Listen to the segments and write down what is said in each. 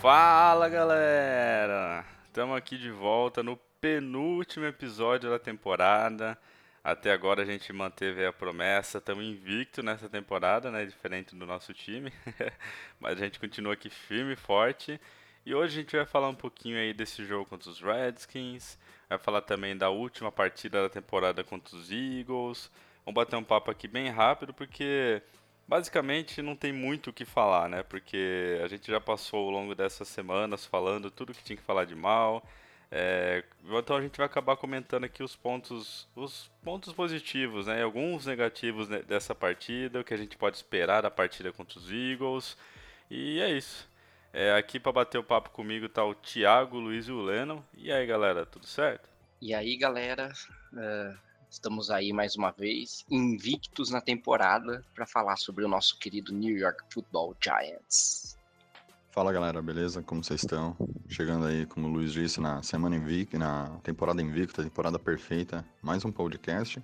Fala galera! Estamos aqui de volta no penúltimo episódio da temporada. Até agora a gente manteve a promessa, estamos invicto nessa temporada, né? Diferente do nosso time. Mas a gente continua aqui firme e forte. E hoje a gente vai falar um pouquinho aí desse jogo contra os Redskins. Vai falar também da última partida da temporada contra os Eagles. Vamos bater um papo aqui bem rápido porque basicamente não tem muito o que falar, né? Porque a gente já passou ao longo dessas semanas falando tudo que tinha que falar de mal. É, então a gente vai acabar comentando aqui os pontos, os pontos positivos, né? Alguns negativos dessa partida, o que a gente pode esperar da partida contra os Eagles. E é isso. É, aqui para bater o papo comigo tá o Thiago, o Luiz e o Lennon. E aí, galera, tudo certo? E aí, galera, é, estamos aí mais uma vez, invictos na temporada, para falar sobre o nosso querido New York Football Giants. Fala galera, beleza? Como vocês estão? Chegando aí, como o Luiz disse, na semana invicta, na temporada invicta, temporada perfeita, mais um podcast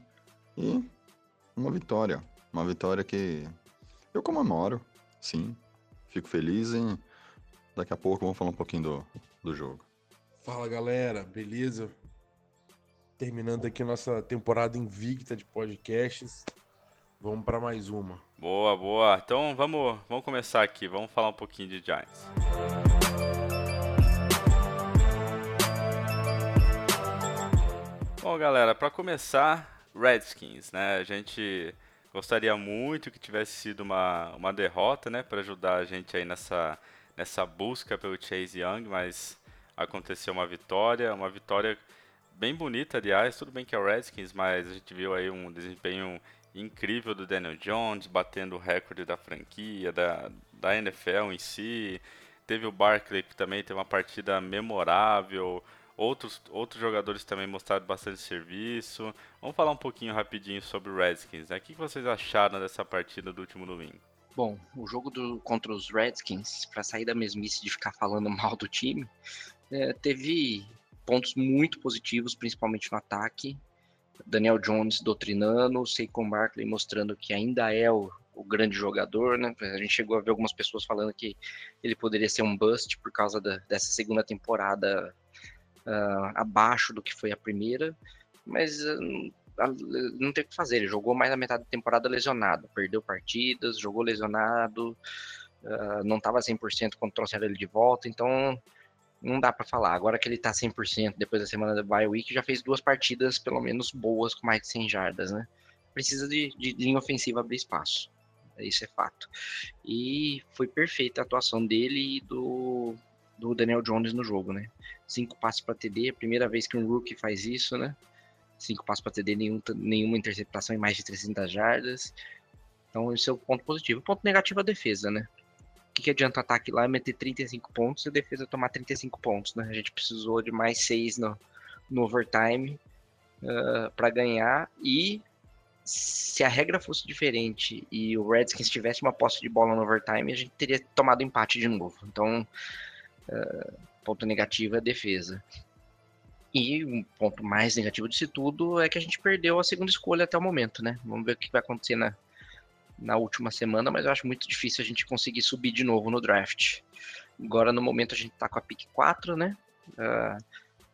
e uma vitória. Uma vitória que eu comemoro, sim. Fico feliz e daqui a pouco vamos falar um pouquinho do, do jogo. Fala galera, beleza? Terminando aqui nossa temporada invicta de podcasts. Vamos para mais uma. Boa, boa. Então vamos, vamos começar aqui, vamos falar um pouquinho de Giants. Bom, galera, para começar, Redskins, né? A gente gostaria muito que tivesse sido uma, uma derrota, né, para ajudar a gente aí nessa nessa busca pelo Chase Young, mas aconteceu uma vitória, uma vitória bem bonita, aliás. Tudo bem que é o Redskins, mas a gente viu aí um desempenho incrível do Daniel Jones, batendo o recorde da franquia, da, da NFL em si. Teve o Barkley que também teve uma partida memorável. Outros, outros jogadores também mostraram bastante serviço. Vamos falar um pouquinho rapidinho sobre o Redskins. Né? O que vocês acharam dessa partida do último domingo? Bom, o jogo do, contra os Redskins, para sair da mesmice de ficar falando mal do time, é, teve pontos muito positivos, principalmente no ataque. Daniel Jones doutrinando, Saquon Barkley mostrando que ainda é o, o, grande jogador, né? A gente chegou a ver algumas pessoas falando que ele poderia ser um bust por causa da, dessa segunda temporada uh, abaixo do que foi a primeira, mas uh, não tem o que fazer. Ele jogou mais da metade da temporada lesionado, perdeu partidas, jogou lesionado, uh, não estava 100% quando trouxeram ele de volta, então não dá para falar. Agora que ele tá 100% depois da semana da bye week, já fez duas partidas pelo menos boas com mais de 100 jardas, né? Precisa de, de linha ofensiva abrir espaço. Isso é fato. E foi perfeita a atuação dele e do, do Daniel Jones no jogo, né? Cinco passos para TD, primeira vez que um rookie faz isso, né? Cinco passos para TD, nenhum, nenhuma interceptação em mais de 300 jardas. Então, esse é o ponto positivo. O ponto negativo é a defesa, né? Que, que adianta o ataque lá meter 35 pontos e a defesa tomar 35 pontos, né? A gente precisou de mais 6 no, no overtime uh, para ganhar e se a regra fosse diferente e o Redskins tivesse uma posse de bola no overtime, a gente teria tomado empate de novo. Então, uh, ponto negativo é a defesa. E um ponto mais negativo disso tudo é que a gente perdeu a segunda escolha até o momento, né? Vamos ver o que vai acontecer na, na última semana, mas eu acho muito difícil a gente conseguir subir de novo no draft. Agora, no momento, a gente tá com a pick 4, né? Uh,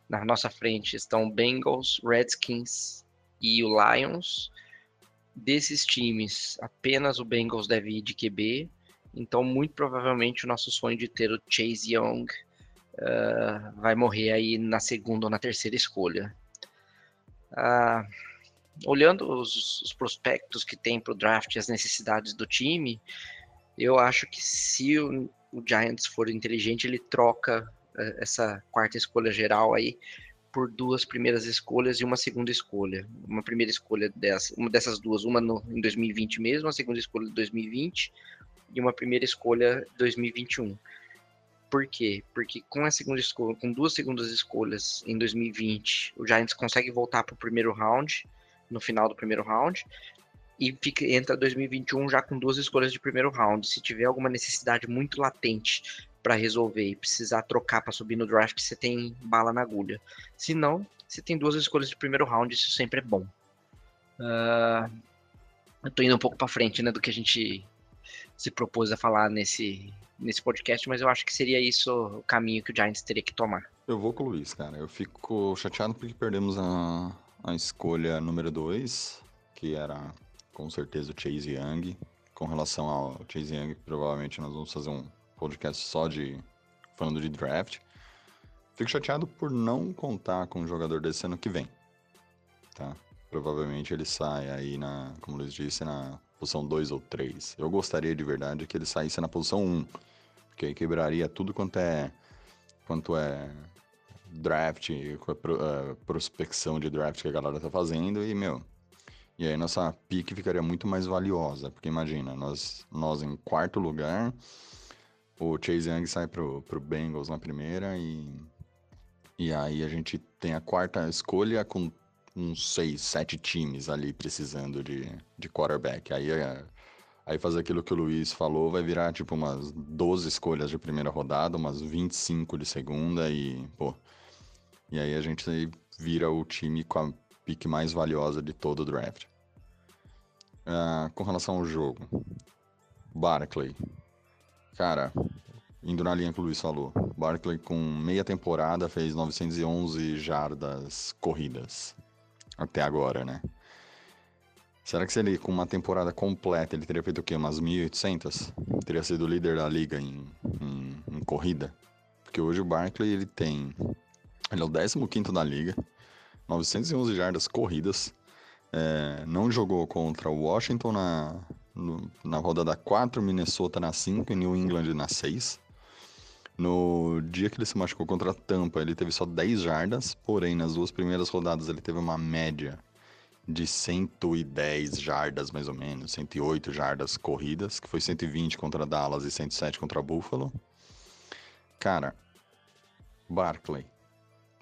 na nossa frente estão Bengals, Redskins e o Lions. Desses times, apenas o Bengals deve ir de QB. Então, muito provavelmente, o nosso sonho de ter o Chase Young uh, vai morrer aí na segunda ou na terceira escolha. Uh, olhando os, os, prospectos que tem para o draft e as necessidades do time, eu acho que se o, o Giants for inteligente, ele troca uh, essa quarta escolha geral aí por duas primeiras escolhas e uma segunda escolha. Uma primeira escolha dessa, uma dessas duas, uma no, em 2020 mesmo, a segunda escolha de 2020 e uma primeira escolha de 2021. Por quê? Porque com a segunda escolha, com duas segundas escolhas em 2020, o Giants consegue voltar para o primeiro round, no final do primeiro round, e fica, entra 2021 já com duas escolhas de primeiro round. Se tiver alguma necessidade muito latente para resolver e precisar trocar para subir no draft, você tem bala na agulha. Se não, você tem duas escolhas de primeiro round, isso sempre é bom. Uh, eu tô indo um pouco para frente, né, do que a gente se propôs a falar nesse, nesse podcast, mas eu acho que seria isso o caminho que o Giants teria que tomar. Eu vou com o Luiz, cara. Eu fico chateado porque perdemos a, a escolha número 2, que era com certeza o Chase Young. Com relação ao Chase Young, provavelmente nós vamos fazer um podcast só de falando de draft. Fico chateado por não contar com um jogador desse ano que vem. Tá? Provavelmente ele sai aí na, como Luiz disse, na posição 2 ou 3. Eu gostaria de verdade que ele saísse na posição 1. Um, porque aí quebraria tudo quanto é quanto é draft, uh, prospecção de draft que a galera tá fazendo e, meu, e aí nossa pique ficaria muito mais valiosa, porque imagina, nós, nós em quarto lugar, o Chase Young sai pro, pro Bengals na primeira e, e aí a gente tem a quarta escolha com uns seis, sete times ali precisando de, de quarterback. Aí, é, aí fazer aquilo que o Luiz falou vai virar tipo umas 12 escolhas de primeira rodada, umas 25 de segunda e, pô. E aí a gente vira o time com a pique mais valiosa de todo o draft. Uh, com relação ao jogo, Barclay. Cara, indo na linha que o Luiz falou, Barclay com meia temporada fez 911 jardas corridas. Até agora, né? Será que se ele, com uma temporada completa, ele teria feito o quê? Umas 1.800? Teria sido líder da liga em, em, em corrida? Porque hoje o Barkley, ele tem... Ele é o 15º da liga, 911 jardas corridas, é, não jogou contra o Washington na, no, na rodada 4, Minnesota na 5 e New England na 6. No dia que ele se machucou contra a Tampa, ele teve só 10 jardas, porém nas duas primeiras rodadas ele teve uma média de 110 jardas mais ou menos, 108 jardas corridas, que foi 120 contra Dallas e 107 contra Buffalo. Cara, Barkley,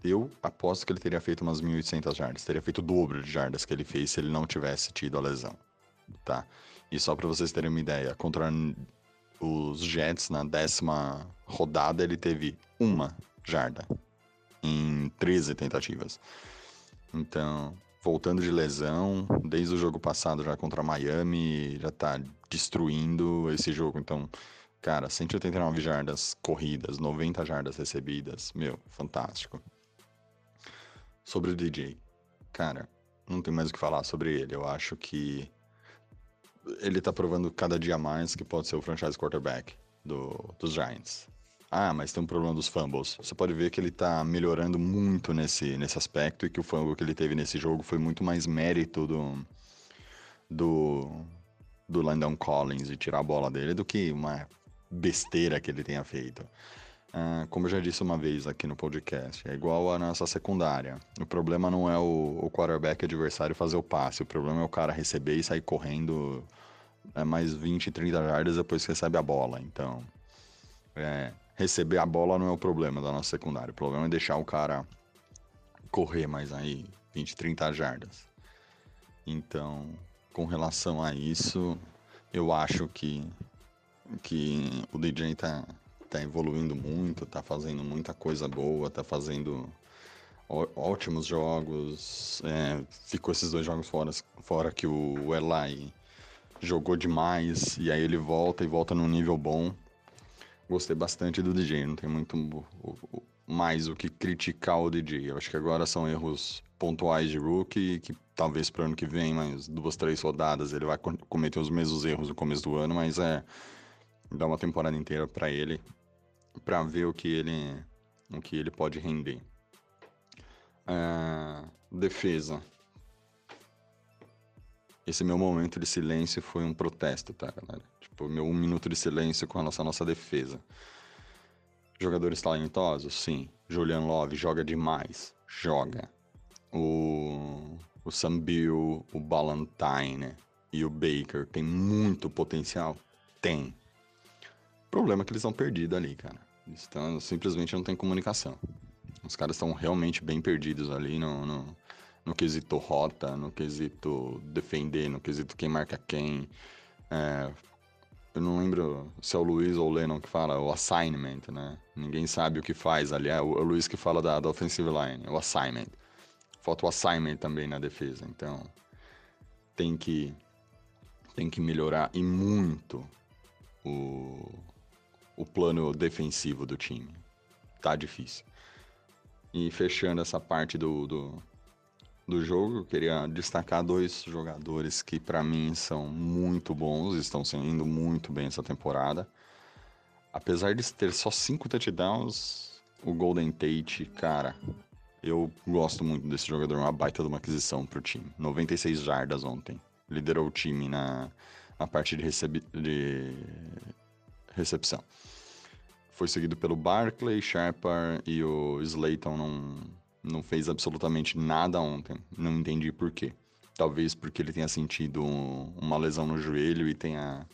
eu aposto que ele teria feito umas 1.800 jardas. Teria feito o dobro de jardas que ele fez se ele não tivesse tido a lesão. Tá? E só para vocês terem uma ideia, contra os Jets na décima rodada ele teve uma jarda em 13 tentativas. Então, voltando de lesão, desde o jogo passado já contra Miami, já tá destruindo esse jogo. Então, cara, 189 jardas corridas, 90 jardas recebidas, meu, fantástico. Sobre o DJ. Cara, não tem mais o que falar sobre ele. Eu acho que ele tá provando cada dia mais que pode ser o franchise quarterback do, dos Giants. Ah, mas tem um problema dos fumbles. Você pode ver que ele tá melhorando muito nesse, nesse aspecto e que o fumble que ele teve nesse jogo foi muito mais mérito do, do, do Landon Collins e tirar a bola dele do que uma besteira que ele tenha feito. Ah, como eu já disse uma vez aqui no podcast, é igual a nossa secundária. O problema não é o, o quarterback adversário fazer o passe, o problema é o cara receber e sair correndo é, mais 20, 30 jardas depois que recebe a bola. Então, é, receber a bola não é o problema da nossa secundária. O problema é deixar o cara correr mais aí 20, 30 jardas. Então, com relação a isso, eu acho que, que o DJ tá, tá evoluindo muito, tá fazendo muita coisa boa, tá fazendo ótimos jogos. É, ficou esses dois jogos fora, fora que o Eli jogou demais e aí ele volta e volta num nível bom. Gostei bastante do DJ, não tem muito mais o que criticar o DJ. Eu acho que agora são erros pontuais de rookie que talvez para ano que vem, mais duas, três rodadas, ele vai cometer os mesmos erros no começo do ano, mas é dá uma temporada inteira para ele para ver o que ele o que ele pode render. É, defesa. Esse meu momento de silêncio foi um protesto, tá, galera? Tipo, meu um minuto de silêncio com a nossa, nossa defesa. Jogadores talentosos? Sim. Julian Love joga demais. Joga. O, o Sam Bill, o Ballantine e o Baker tem muito potencial? Tem. Problema é que eles estão perdidos ali, cara Estão, simplesmente não tem comunicação. Os caras estão realmente bem perdidos ali no, no, no, quesito rota, no quesito defender, no quesito quem marca quem. É, eu não lembro se é o Luiz ou o Lennon que fala o assignment, né? Ninguém sabe o que faz ali. É o, é o Luiz que fala da, da offensive line, o assignment. Falta o assignment também na defesa. Então, tem que, tem que melhorar e muito o, o plano defensivo do time. Tá difícil. E fechando essa parte do, do, do jogo, eu queria destacar dois jogadores que para mim são muito bons, estão sendo muito bem essa temporada. Apesar de ter só cinco touchdowns, o Golden Tate, cara, eu gosto muito desse jogador, uma baita de uma aquisição pro time. 96 jardas ontem. Liderou o time na, na parte de, recebe, de recepção. Foi seguido pelo Barclay, Sharper e o Slayton não, não fez absolutamente nada ontem. Não entendi por quê. Talvez porque ele tenha sentido uma lesão no joelho e tenha,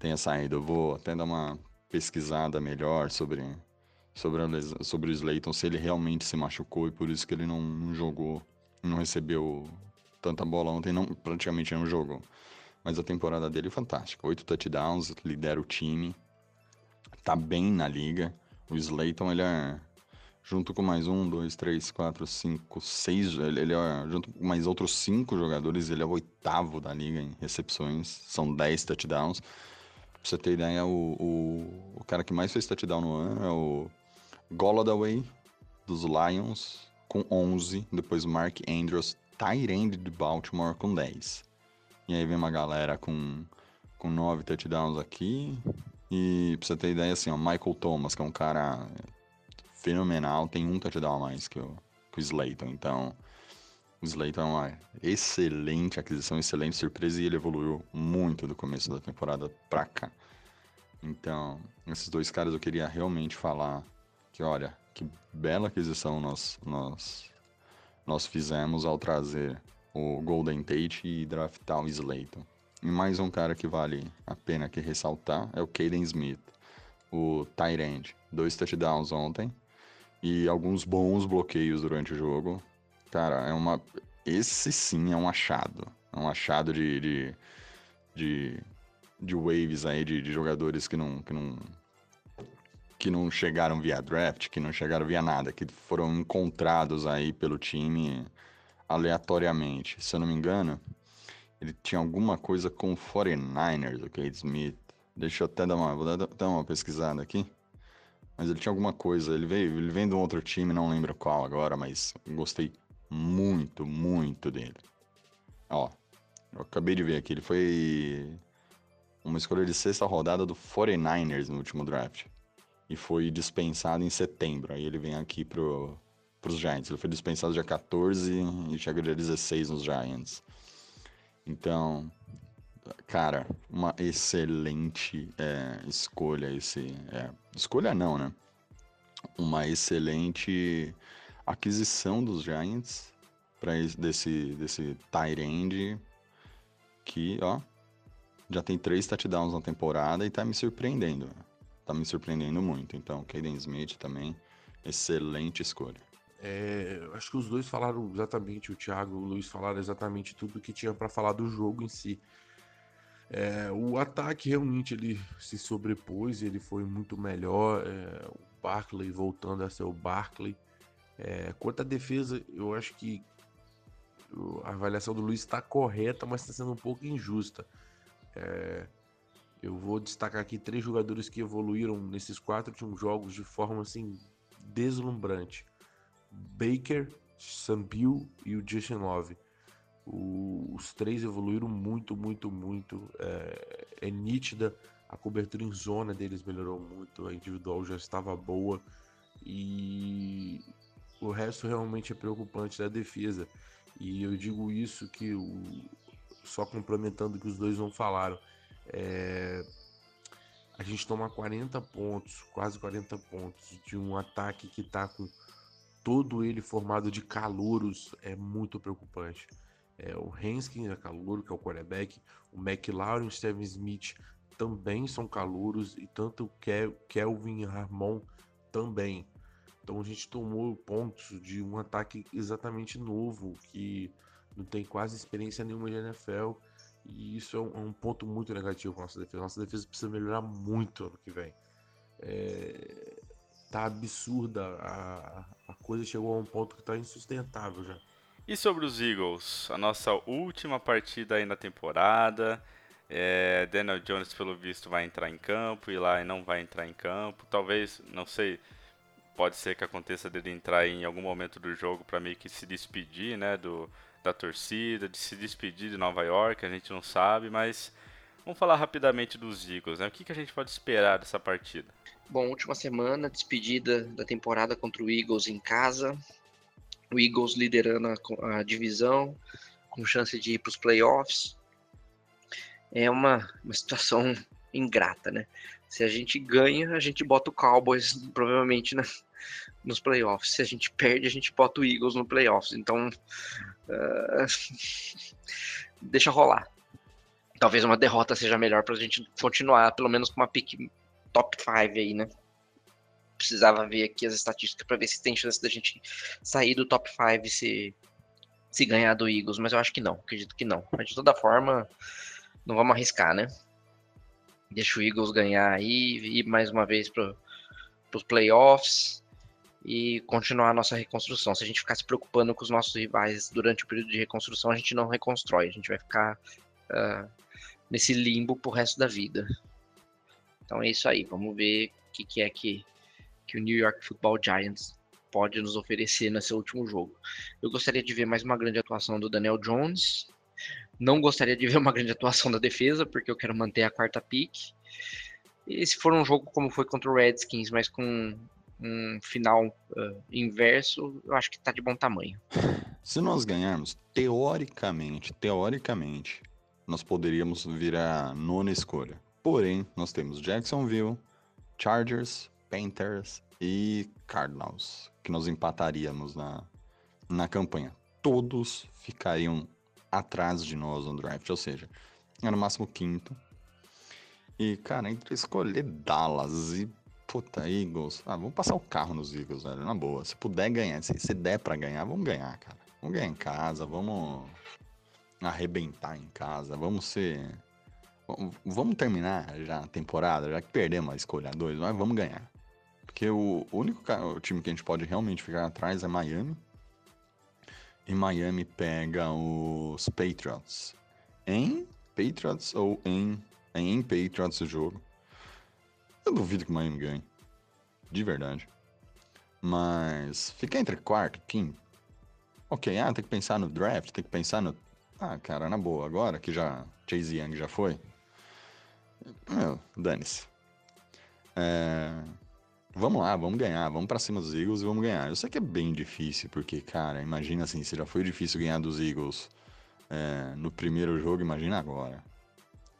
tenha saído. Eu vou até dar uma pesquisada melhor sobre, sobre, lesão, sobre o Slayton, se ele realmente se machucou e por isso que ele não, não jogou, não recebeu tanta bola ontem, não, praticamente não jogou. Mas a temporada dele é fantástica. Oito touchdowns, lidera o time, tá bem na liga. O Slayton, ele é junto com mais um, dois, três, quatro, cinco, seis. Ele, ele é, junto com mais outros cinco jogadores, ele é o oitavo da liga em recepções. São dez touchdowns. Pra você ter ideia, o, o, o cara que mais fez touchdown no ano é o Golladay, dos Lions, com 11. Depois Mark Andrews, Tyrande de Baltimore, com 10. E aí vem uma galera com, com 9 touchdowns aqui. E pra você ter ideia, assim, ó, Michael Thomas, que é um cara fenomenal, tem um touchdown a mais que o, que o Slayton. Então, o Slayton é uma excelente aquisição, excelente surpresa e ele evoluiu muito do começo da temporada pra cá. Então, esses dois caras eu queria realmente falar que, olha, que bela aquisição nós, nós, nós fizemos ao trazer o Golden Tate e draftar o Slayton. E mais um cara que vale a pena aqui ressaltar é o Caden Smith, o end. Dois touchdowns ontem, e alguns bons bloqueios durante o jogo. Cara, é uma. Esse sim é um achado. É um achado de. de, de, de waves aí, de, de jogadores que não, que não. que não chegaram via draft, que não chegaram via nada, que foram encontrados aí pelo time aleatoriamente. Se eu não me engano, ele tinha alguma coisa com o 49ers, o Kate Smith. Deixa eu até dar uma, vou dar uma pesquisada aqui. Mas ele tinha alguma coisa. Ele veio, ele vem de um outro time, não lembro qual agora, mas gostei muito, muito dele. Ó, eu acabei de ver aqui, ele foi uma escolha de sexta rodada do 49ers no último draft. E foi dispensado em setembro. Aí ele vem aqui pro, pros Giants. Ele foi dispensado dia 14 e chega dia 16 nos Giants. Então, cara, uma excelente é, escolha esse. É, escolha não, né? Uma excelente aquisição dos Giants para desse desse end que, ó, já tem três touchdowns na temporada e tá me surpreendendo. Tá me surpreendendo muito. Então, Caden Smith também, excelente escolha. É, acho que os dois falaram exatamente, o Thiago e o Luiz falaram exatamente tudo que tinha para falar do jogo em si. É, o ataque realmente ele se sobrepôs, ele foi muito melhor. É, o Barkley voltando a ser o Barkley. É, quanto à defesa, eu acho que a avaliação do Luiz está correta, mas está sendo um pouco injusta. É, eu vou destacar aqui três jogadores que evoluíram nesses quatro últimos jogos de forma assim deslumbrante: Baker, Sampiu e o Justin Love. O, os três evoluíram muito, muito, muito. É, é, nítida. A cobertura em zona deles melhorou muito. A individual já estava boa. E o resto realmente é preocupante da defesa. E eu digo isso que o, só complementando o que os dois não falaram. É, a gente toma 40 pontos, quase 40 pontos, de um ataque que está com todo ele formado de calouros, é muito preocupante. É, o Henskin é calouro, que é o quarterback. O McLaren e o Steven Smith também são calouros. E tanto o Kelvin Harmon também. Então a gente tomou pontos de um ataque exatamente novo, que não tem quase experiência nenhuma de NFL. E isso é um, é um ponto muito negativo para nossa defesa. Nossa defesa precisa melhorar muito ano que vem. É, tá absurda. A, a coisa chegou a um ponto que tá insustentável já. E sobre os Eagles, a nossa última partida aí na temporada. É, Daniel Jones, pelo visto, vai entrar em campo e lá não vai entrar em campo. Talvez, não sei, pode ser que aconteça dele entrar em algum momento do jogo para meio que se despedir, né, do, da torcida, de se despedir de Nova York, a gente não sabe, mas vamos falar rapidamente dos Eagles, né? O que, que a gente pode esperar dessa partida? Bom, última semana, despedida da temporada contra o Eagles em casa. O Eagles liderando a, a divisão, com chance de ir para os playoffs. É uma, uma situação ingrata, né? Se a gente ganha, a gente bota o Cowboys provavelmente na, nos playoffs. Se a gente perde, a gente bota o Eagles no playoffs. Então, uh, deixa rolar. Talvez uma derrota seja melhor para a gente continuar, pelo menos com uma pick top 5 aí, né? Precisava ver aqui as estatísticas para ver se tem chance da gente sair do top 5 se, se ganhar do Eagles, mas eu acho que não, acredito que não. Mas de toda forma, não vamos arriscar, né? Deixa o Eagles ganhar aí, ir mais uma vez para os playoffs e continuar a nossa reconstrução. Se a gente ficar se preocupando com os nossos rivais durante o período de reconstrução, a gente não reconstrói, a gente vai ficar uh, nesse limbo pro resto da vida. Então é isso aí, vamos ver o que, que é que, que o New York Football Giants pode nos oferecer nesse último jogo. Eu gostaria de ver mais uma grande atuação do Daniel Jones, não gostaria de ver uma grande atuação da defesa, porque eu quero manter a quarta pick. E se for um jogo como foi contra o Redskins, mas com um final uh, inverso, eu acho que tá de bom tamanho. Se nós ganharmos, teoricamente, teoricamente, nós poderíamos virar nona escolha. Porém, nós temos Jacksonville, Chargers, Panthers e Cardinals, que nós empataríamos na, na campanha. Todos ficariam atrás de nós no draft, ou seja, era no máximo quinto. E, cara, entre escolher Dallas e puta, Eagles, ah, vamos passar o carro nos Eagles, velho, na boa. Se puder ganhar, se, se der para ganhar, vamos ganhar, cara. Vamos ganhar em casa, vamos arrebentar em casa, vamos ser. Vamos terminar já a temporada, já que perdemos a escolha 2, mas vamos ganhar. Porque o único time que a gente pode realmente ficar atrás é Miami e Miami pega os Patriots. Em Patriots ou em, em Patriots o jogo. Eu duvido que Miami ganhe. De verdade. Mas fica entre quarto e quinto. Ok, ah, tem que pensar no draft, tem que pensar no. Ah, cara, na boa, agora que já Chase Young já foi. Dane-se. É... Vamos lá, vamos ganhar, vamos para cima dos Eagles e vamos ganhar. Eu sei que é bem difícil, porque, cara, imagina assim, se já foi difícil ganhar dos Eagles é, no primeiro jogo, imagina agora.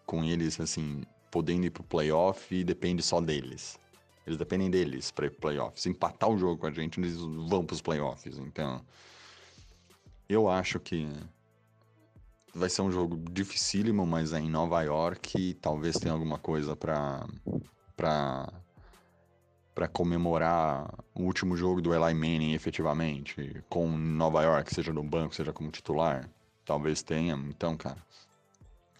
Com eles, assim, podendo ir pro playoff e depende só deles. Eles dependem deles para ir pro playoff. Se empatar o jogo com a gente, eles vão pros playoffs. Então, eu acho que vai ser um jogo dificílimo, mas é em Nova York talvez tenha alguma coisa para para para comemorar o último jogo do Eli Manning efetivamente, com Nova York, seja no banco, seja como titular. Talvez tenha. Então, cara,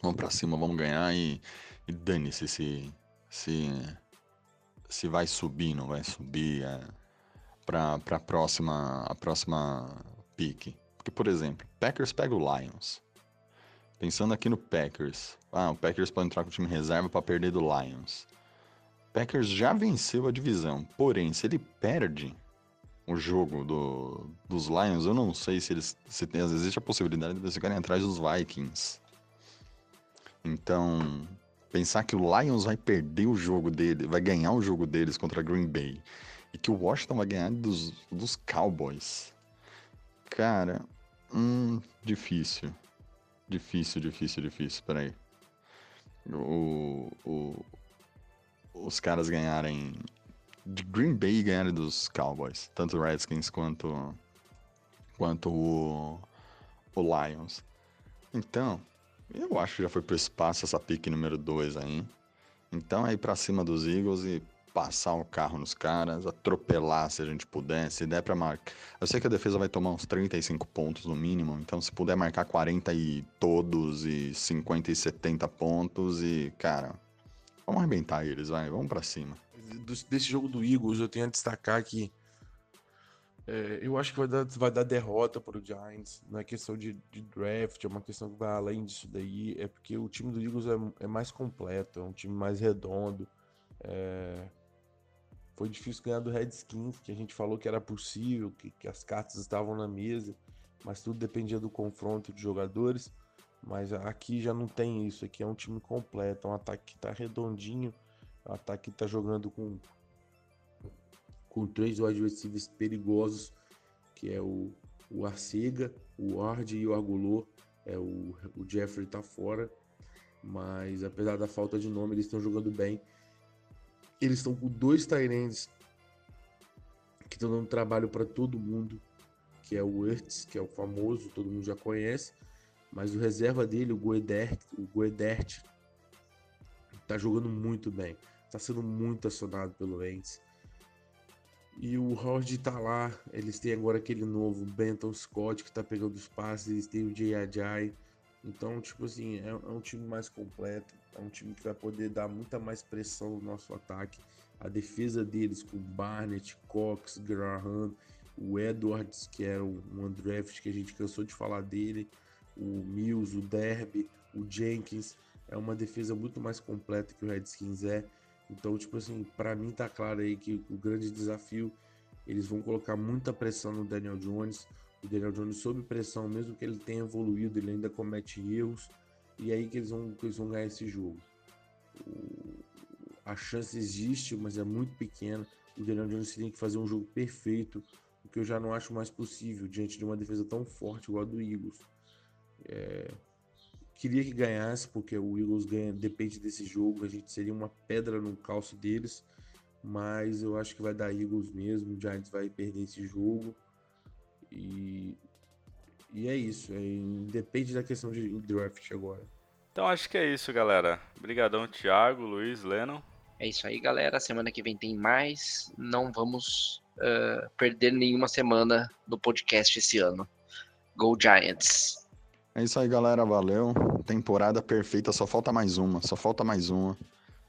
vamos para cima, vamos ganhar e, e dane-se se, se, se vai subir, não vai subir é, para a próxima, a próxima pique. Porque, por exemplo, Packers pega o Lions. Pensando aqui no Packers. Ah, o Packers pode entrar com o time reserva para perder do Lions. Packers já venceu a divisão, porém, se ele perde o jogo do, dos Lions, eu não sei se eles se tem, existe a possibilidade de eles ficarem atrás dos Vikings. Então, pensar que o Lions vai perder o jogo dele, vai ganhar o jogo deles contra Green Bay e que o Washington vai ganhar dos, dos Cowboys. Cara, hum, difícil. Difícil, difícil, difícil. Peraí. O, o, os caras ganharem de Green Bay ganharem dos Cowboys, tanto o Redskins quanto quanto o, o Lions. Então, eu acho que já foi pro espaço essa pick número 2 aí. Então aí para cima dos Eagles e passar o carro nos caras, atropelar se a gente puder, se der pra marcar. Eu sei que a defesa vai tomar uns 35 pontos no mínimo, então se puder marcar 40 e todos, e 50 e 70 pontos, e, cara, vamos arrebentar eles, vai, vamos pra cima. Desse jogo do Eagles, eu tenho a destacar que é, eu acho que vai dar, vai dar derrota para o Giants. Não é questão de, de, draft, é uma questão que vai além disso daí. É porque o time do Eagles é, é mais completo, é um time mais redondo. É... Foi difícil ganhar do Redskins, que a gente falou que era possível, que, que as cartas estavam na mesa, mas tudo dependia do confronto de jogadores. Mas aqui já não tem isso. Aqui é um time completo, é um ataque que está redondinho, é um ataque que está jogando com com três receivers perigosos, que é o, o Arcega, o Ward e o Agulô. É, o, o Jeffrey tá fora, mas apesar da falta de nome, eles estão jogando bem. Eles estão com dois Tyrands que estão dando trabalho para todo mundo, que é o Ertz, que é o famoso, todo mundo já conhece, mas o reserva dele, o Guedert, o Guedert tá jogando muito bem, tá sendo muito acionado pelo Ents. E o Howard tá lá, eles têm agora aquele novo Benton Scott que tá pegando os passes, eles têm o Jay Ajay. Então, tipo assim, é, é, um time mais completo, é um time que vai poder dar muita mais pressão no nosso ataque. A defesa deles com Barnett, Cox, Graham, o Edwards, que era um undraft que a gente cansou de falar dele, o Mills, o Derby, o Jenkins. É uma defesa muito mais completa que o Redskins é. Então, tipo assim, para mim tá claro aí que o grande desafio, eles vão colocar muita pressão no Daniel Jones. O Daniel Jones sob pressão, mesmo que ele tenha evoluído, ele ainda comete erros. E aí que eles vão, que eles vão ganhar esse jogo. O, a chance existe, mas é muito pequena. O Daniel Jones tem que fazer um jogo perfeito, o que eu já não acho mais possível diante de uma defesa tão forte igual a do Eagles. É, Queria que ganhasse, porque o Eagles ganha, depende desse jogo. A gente seria uma pedra no calço deles. Mas eu acho que vai dar Eagles mesmo. O Giants vai perder esse jogo. E, e é isso. É, depende da questão de draft agora. Então acho que é isso, galera. Obrigadão, Thiago, Luiz, Lennon. É isso aí, galera. Semana que vem tem mais. Não vamos uh, perder nenhuma semana no podcast esse ano. Go Giants! É isso aí, galera. Valeu. Temporada perfeita. Só falta mais uma. Só falta mais uma.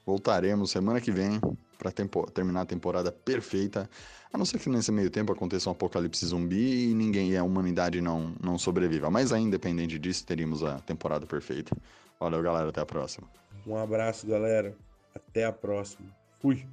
Voltaremos semana que vem para terminar a temporada perfeita. A não ser que nesse meio tempo aconteça um apocalipse zumbi e ninguém e a humanidade não, não sobreviva. Mas aí, independente disso, teríamos a temporada perfeita. Valeu, galera. Até a próxima. Um abraço, galera. Até a próxima. Fui.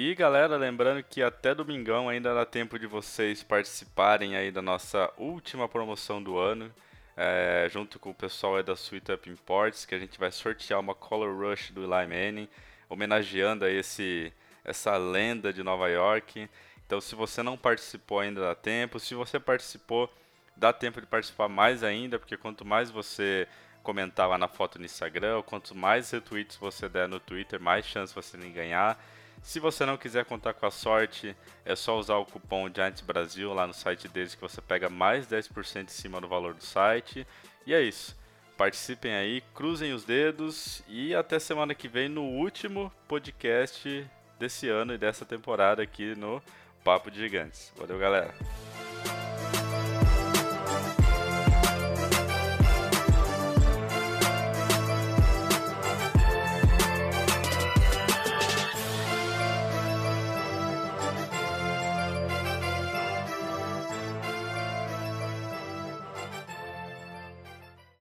E galera, lembrando que até domingão ainda dá tempo de vocês participarem aí da nossa última promoção do ano, é, junto com o pessoal da Sweet Up Imports, que a gente vai sortear uma Color Rush do Eli Manning, homenageando aí esse, essa lenda de Nova York. Então se você não participou ainda dá tempo, se você participou, dá tempo de participar mais ainda, porque quanto mais você comentar lá na foto no Instagram, quanto mais retweets você der no Twitter, mais chance você de ganhar. Se você não quiser contar com a sorte, é só usar o cupom Giants Brasil lá no site deles que você pega mais 10% em cima do valor do site. E é isso. Participem aí, cruzem os dedos e até semana que vem no último podcast desse ano e dessa temporada aqui no Papo de Gigantes. Valeu, galera.